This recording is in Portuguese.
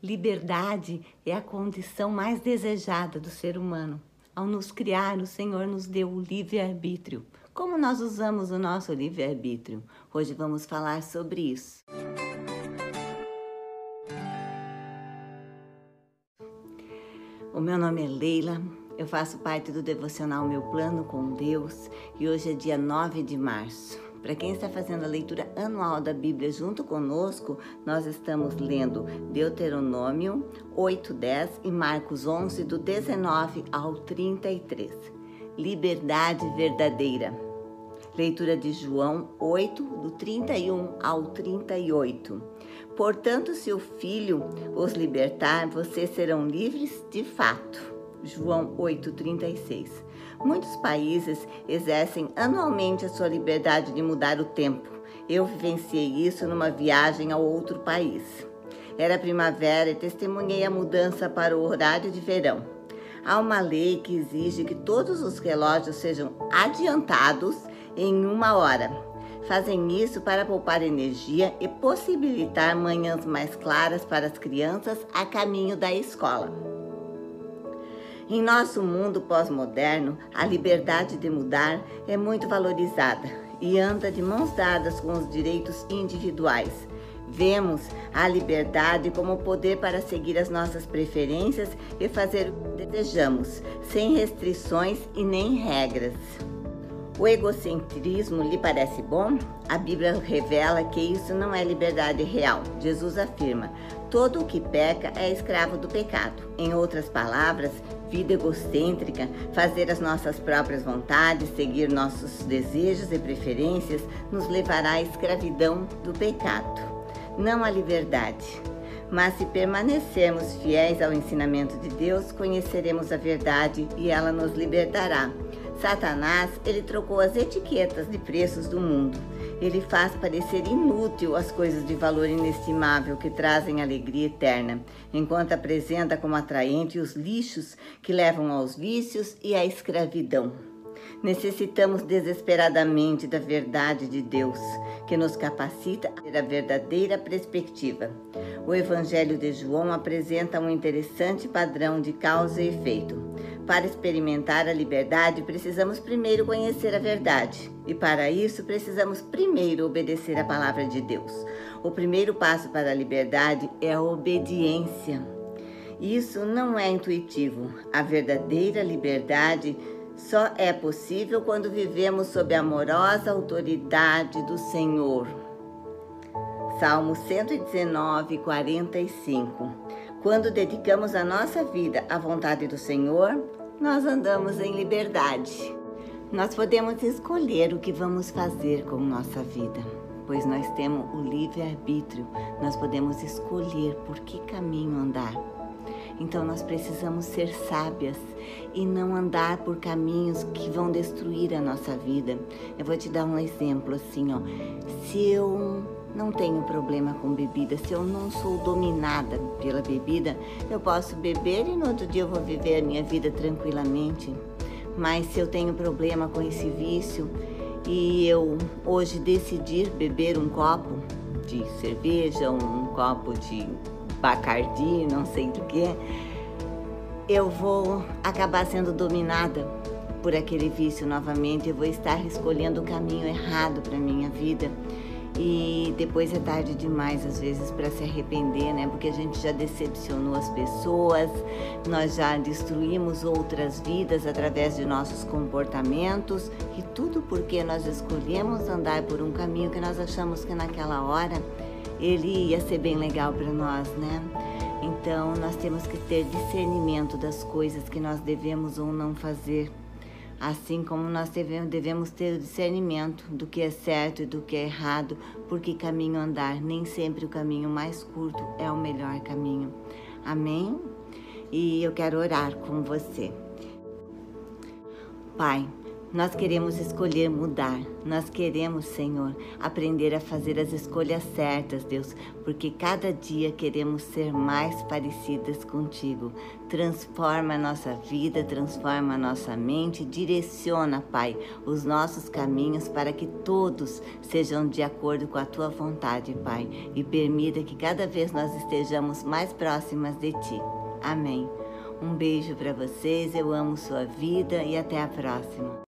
Liberdade é a condição mais desejada do ser humano. Ao nos criar, o Senhor nos deu o livre-arbítrio. Como nós usamos o nosso livre-arbítrio? Hoje vamos falar sobre isso. O meu nome é Leila, eu faço parte do devocional Meu Plano com Deus e hoje é dia 9 de março. Para quem está fazendo a leitura anual da Bíblia junto conosco, nós estamos lendo Deuteronômio 8, 10 e Marcos 11, do 19 ao 33. Liberdade verdadeira. Leitura de João 8, do 31 ao 38. Portanto, se o Filho os libertar, vocês serão livres de fato. João 8,36. Muitos países exercem anualmente a sua liberdade de mudar o tempo. Eu vivenciei isso numa viagem a outro país. Era primavera e testemunhei a mudança para o horário de verão. Há uma lei que exige que todos os relógios sejam adiantados em uma hora. Fazem isso para poupar energia e possibilitar manhãs mais claras para as crianças a caminho da escola. Em nosso mundo pós-moderno, a liberdade de mudar é muito valorizada e anda de mãos dadas com os direitos individuais. Vemos a liberdade como poder para seguir as nossas preferências e fazer o que desejamos, sem restrições e nem regras. O egocentrismo lhe parece bom? A Bíblia revela que isso não é liberdade real. Jesus afirma: todo o que peca é escravo do pecado. Em outras palavras, vida egocêntrica, fazer as nossas próprias vontades, seguir nossos desejos e preferências, nos levará à escravidão do pecado, não à liberdade. Mas se permanecermos fiéis ao ensinamento de Deus, conheceremos a verdade e ela nos libertará. Satanás, ele trocou as etiquetas de preços do mundo. Ele faz parecer inútil as coisas de valor inestimável que trazem alegria eterna, enquanto apresenta como atraente os lixos que levam aos vícios e à escravidão. Necessitamos desesperadamente da verdade de Deus, que nos capacita a ter a verdadeira perspectiva. O Evangelho de João apresenta um interessante padrão de causa e efeito. Para experimentar a liberdade, precisamos primeiro conhecer a verdade, e para isso precisamos primeiro obedecer a palavra de Deus. O primeiro passo para a liberdade é a obediência. Isso não é intuitivo. A verdadeira liberdade só é possível quando vivemos sob a amorosa autoridade do Senhor. Salmo 119, 45. Quando dedicamos a nossa vida à vontade do Senhor, nós andamos em liberdade. Nós podemos escolher o que vamos fazer com nossa vida, pois nós temos o livre-arbítrio. Nós podemos escolher por que caminho andar. Então nós precisamos ser sábias e não andar por caminhos que vão destruir a nossa vida. Eu vou te dar um exemplo assim, ó. Se eu não tenho problema com bebida, se eu não sou dominada pela bebida, eu posso beber e no outro dia eu vou viver a minha vida tranquilamente. Mas se eu tenho problema com esse vício e eu hoje decidir beber um copo de cerveja, um copo de Bacardi, não sei do que, eu vou acabar sendo dominada por aquele vício novamente, eu vou estar escolhendo o caminho errado para minha vida. E depois é tarde demais, às vezes, para se arrepender, né? Porque a gente já decepcionou as pessoas, nós já destruímos outras vidas através de nossos comportamentos e tudo porque nós escolhemos andar por um caminho que nós achamos que naquela hora ele ia ser bem legal para nós, né? Então nós temos que ter discernimento das coisas que nós devemos ou não fazer, assim como nós devemos, ter o discernimento do que é certo e do que é errado, por que caminho andar. Nem sempre o caminho mais curto é o melhor caminho. Amém? E eu quero orar com você. Pai, Nós queremos escolher mudar. Nós queremos, Senhor, aprender a fazer as escolhas certas, Deus, porque cada dia queremos ser mais parecidas contigo. Transforma a nossa vida, transforma a nossa mente, direciona, Pai, os nossos caminhos para que todos sejam de acordo com a tua vontade, Pai, e permita que cada vez nós estejamos mais próximas de ti. Amém. Um beijo para vocês, eu amo sua vida e até a próxima.